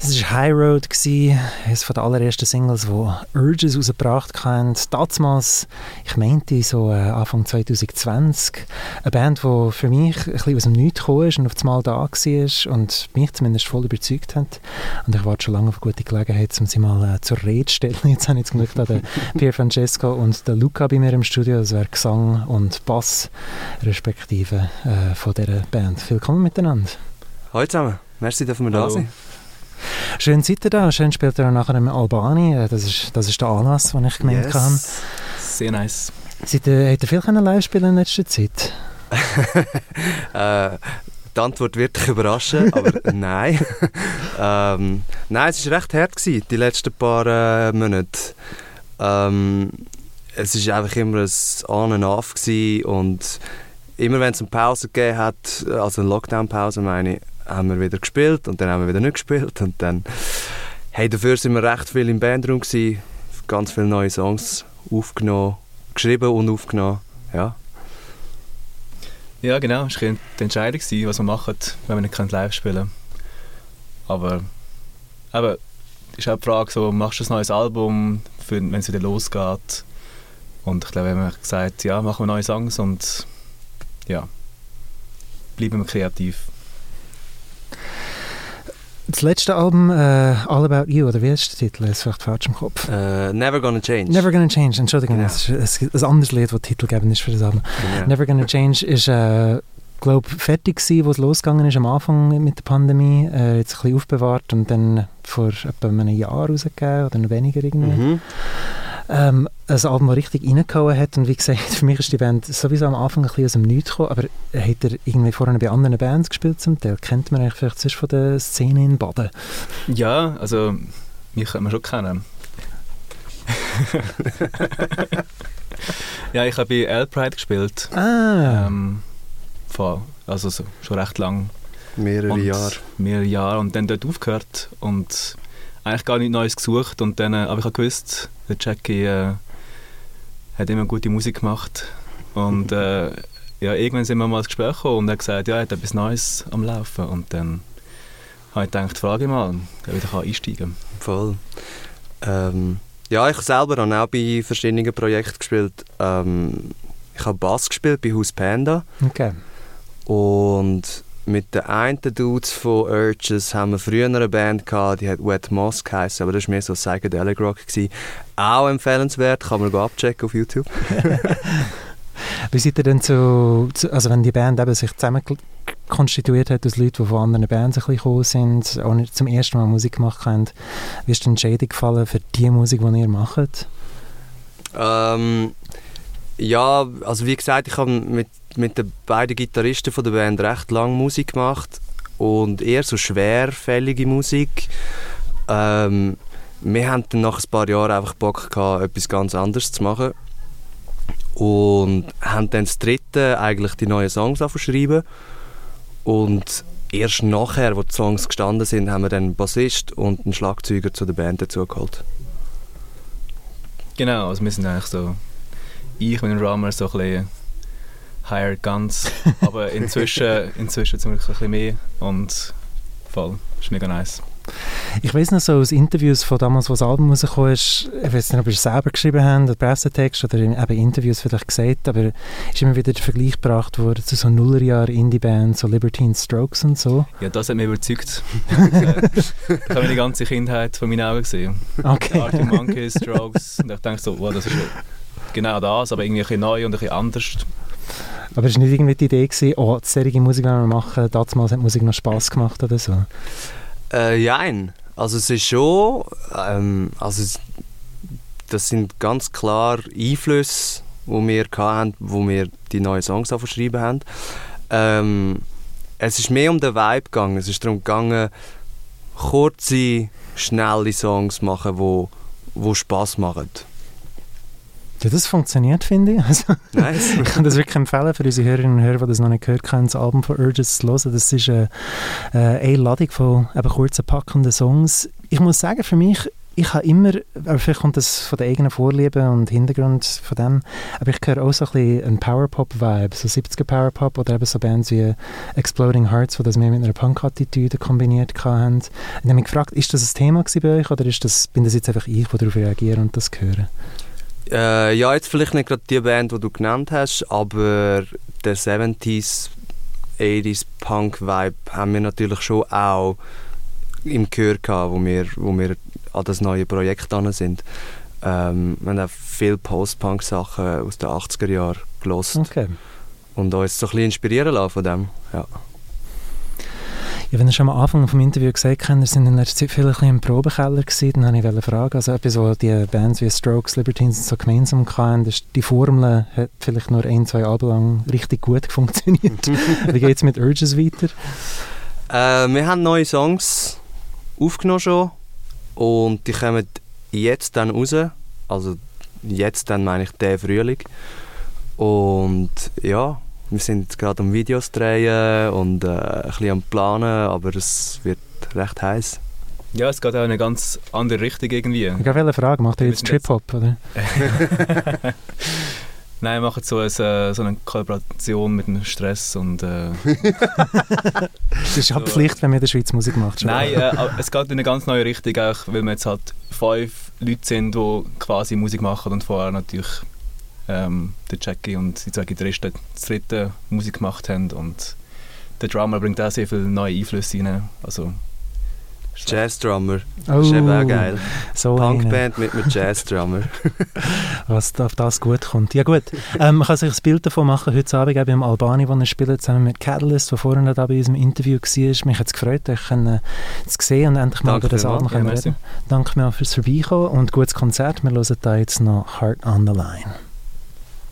Es war High Road, eines der allerersten Singles, die Urges rausgebracht haben. Damals, ich meinte so äh, Anfang 2020, eine Band, die für mich ein bisschen aus dem Nichts gekommen ist und auf einmal da war und mich zumindest voll überzeugt hat. Und ich warte schon lange auf eine gute Gelegenheit, um sie mal äh, zur Rede zu stellen. Jetzt habe ich zum Glück da den Pier Francesco und den Luca bei mir im Studio. Das wäre Gesang und Bass, respektive äh, von dieser Band. Willkommen miteinander. Hallo zusammen. Merci, dürfen wir da sein. Schön seid ihr da. Schön spielt ihr nachher in Albani. Äh, das ist, das ist der Anlass, den ich gemeint yes. habe. Sehr nice. Seid ihr, habt ihr viel live spielen in letzter Zeit? äh, die Antwort wird dich überraschen, aber nein. ähm, nein, es war recht hart, gewesen, die letzten paar äh, Monate. Ähm, es war einfach immer ein An und Auf und immer wenn es eine Pause gegeben hat, also eine Lockdown-Pause meine ich, haben wir wieder gespielt und dann haben wir wieder nicht gespielt und dann hey, dafür sind wir recht viel im Bandraum gewesen, ganz viele neue Songs aufgenommen, geschrieben und aufgenommen, ja. Ja, genau, es war die Entscheidung, was wir machen, wenn wir nicht live spielen können. Aber, aber ist auch die Frage, so, machst du ein neues Album, wenn es wieder losgeht? Und ich glaube, wir haben gesagt, ja, machen wir neue Songs und ja, bleiben wir kreativ. Das letzte Album, uh, All About You, oder wie ist der Titel? Ist vielleicht falsch im Kopf. Uh, Never Gonna Change. Never Gonna Change, Entschuldigung, genau. das ist ein, ein anderes Lied, das Titel gegeben ist für das Album. Genau. Never Gonna Change ist, uh, glaube fertig gewesen, wo es losgegangen ist am Anfang mit der Pandemie. Uh, jetzt ein bisschen aufbewahrt und dann vor etwa einem Jahr rausgegeben oder noch weniger irgendwie. Mhm. Ähm, ein Album, das richtig reingehauen hat. Und wie gesagt, für mich ist die Band sowieso am Anfang ein bisschen aus dem Nichts gekommen. Aber hat er irgendwie vorher bei anderen Bands gespielt zum Teil? Kennt man eigentlich vielleicht sonst von der Szene in Baden? Ja, also mich könnte man schon kennen. ja, ich habe bei L-Pride gespielt. Ah. Ähm, vor, also so, schon recht lang. Mehrere Jahre. Mehrere Jahre und dann dort aufgehört und eigentlich gar nichts Neues gesucht und dann, äh, aber ich habe gewusst, der Jackie äh, hat immer gute Musik gemacht und äh, ja, irgendwann sind wir mal ins Gespräch gekommen und er hat gesagt, ja, er hat etwas Neues am Laufen und dann habe ich gedacht, frage ich mal, ob ich wieder einsteigen kann. Voll. Ähm, ja, ich selber habe auch bei verschiedenen Projekten gespielt. Ähm, ich habe Bass gespielt bei Haus Panda. Okay. Und mit den einen Dudes von Urges haben wir früher eine Band gehabt, die hat Wet Moss geheißen, aber das war mehr so Psychedelic Rock. Gewesen. Auch empfehlenswert, kann man abchecken auf YouTube. Wie seid ihr denn zu, zu, also wenn die Band eben sich zusammen konstituiert hat aus Leuten, die von anderen Bands ein bisschen gekommen sind, nicht zum ersten Mal Musik gemacht haben, wie ist die Entscheidung gefallen für die Musik, die ihr macht? Ähm, ja, also wie gesagt, ich habe mit mit den beiden Gitarristen von der Band recht lange Musik gemacht und eher so schwerfällige Musik. Ähm, wir haben dann nach ein paar Jahren einfach Bock gehabt, etwas ganz anderes zu machen und haben dann das dritte eigentlich die neuen Songs schreiben und erst nachher, wo die Songs gestanden sind, haben wir dann einen Bassist und einen Schlagzeuger zu der Band dazugeholt. Genau, also wir sind eigentlich so ich und Drummer so ein bisschen Hired Guns. Aber inzwischen, inzwischen zum Glück ein bisschen mehr und voll, ist mega nice. Ich weiß noch so aus Interviews von damals, wo das Album rausgekommen ist, ich weiß nicht, ob ihr es selber geschrieben habt, oder Pressetext oder in, eben Interviews vielleicht gesagt, aber ist immer wieder der Vergleich gebracht worden zu so Nullerjahr Indie-Bands, so Libertine Strokes und so. Ja, das hat mich überzeugt. ich habe die ganze Kindheit von meinen Augen gesehen. Okay. Arctic Monkeys, Strokes und ich denke so, wow, das ist genau das, aber irgendwie ein bisschen neu und ein bisschen anders. Aber es war nicht irgendwie die Idee, gewesen, oh, solche Musik wollen wir machen, damals hat Musik noch Spass gemacht oder so? Äh, nein. Also es ist schon, ähm, also es, das sind ganz klar Einflüsse, die wir hatten, wo wir die neuen Songs verschrieben haben. Ähm, es ist mehr um den Vibe gegangen. Es ist darum gegangen, kurze, schnelle Songs zu machen, wo, wo Spaß machen. Ja, das funktioniert, finde ich. Also, nice. ich kann das wirklich empfehlen für unsere Hörerinnen und Hörer, die das noch nicht gehört haben, das Album von Urges zu hören. Das ist eine, eine Ladung von eben kurzen, packenden Songs. Ich muss sagen, für mich ich habe immer, aber vielleicht kommt das von der eigenen Vorliebe und Hintergrund von dem, aber ich höre auch so ein bisschen einen Powerpop-Vibe, so 70er Powerpop oder eben so Bands wie Exploding Hearts, die das mehr mit einer Punk-Attitüde kombiniert haben. Ich habe mich gefragt, ist das ein Thema bei euch oder ist das, bin das jetzt einfach ich, der darauf reagiere und das höre? Äh, ja, jetzt vielleicht nicht gerade die Band, die du genannt hast, aber der 70s, 80s Punk-Vibe haben wir natürlich schon auch im Gehör gehabt, wo wir, wo wir an das neue Projekt dran sind. Ähm, wir haben auch viele Post-Punk-Sachen aus den 80er Jahren gelost Okay. und uns so ein bisschen inspirieren lassen von dem. Ja. Ja, wenn ihr schon am Anfang vom Interview gesagt habt, ihr sind in letzter Zeit viel ein bisschen im Probekeller gewesen, dann wollte ich fragen, also etwas, was die Bands wie Strokes, Libertines so gemeinsam hatten, ist, die Formel hat vielleicht nur ein, zwei Alben lang richtig gut funktioniert. Wie geht es mit Urges weiter? Äh, wir haben neue Songs aufgenommen schon und die kommen jetzt dann raus. Also jetzt dann meine ich den Frühling. Und ja, wir sind gerade am Videos drehen und äh, ein bisschen am Planen, aber es wird recht heiß. Ja, es geht auch in eine ganz andere Richtung irgendwie. Ich habe eine Frage, macht ihr jetzt Trip-Hop, oder? Nein, wir machen so, ein, äh, so eine Kollaboration mit dem Stress und... Äh, Das ist eine Pflicht, wenn man in der Schweiz Musik macht. schon. Nein, äh, es geht in eine ganz neue Richtung, auch, weil wir jetzt halt fünf Leute sind, die quasi Musik machen und vorher natürlich ähm, der Jackie und die zwei Gitarristen das dritte Musik gemacht haben und der Drummer bringt auch sehr viele neue Einflüsse rein. Also, Jazz-Drummer, Oh, ist eben auch geil. So. Punkband mit einem Jazz-Drummer. was auf das gut kommt. Ja gut, ähm, man kann sich ein Bild davon machen, heute Abend eben im Albani, wo er spielt, zusammen mit Catalyst, der vorhin da bei unserem Interview war. Mich hat es gefreut, euch können, zu sehen und endlich mal Danke über das. Album reden. Danke mir fürs Vorbeikommen und gutes Konzert. Wir hören da jetzt noch Heart on the Line.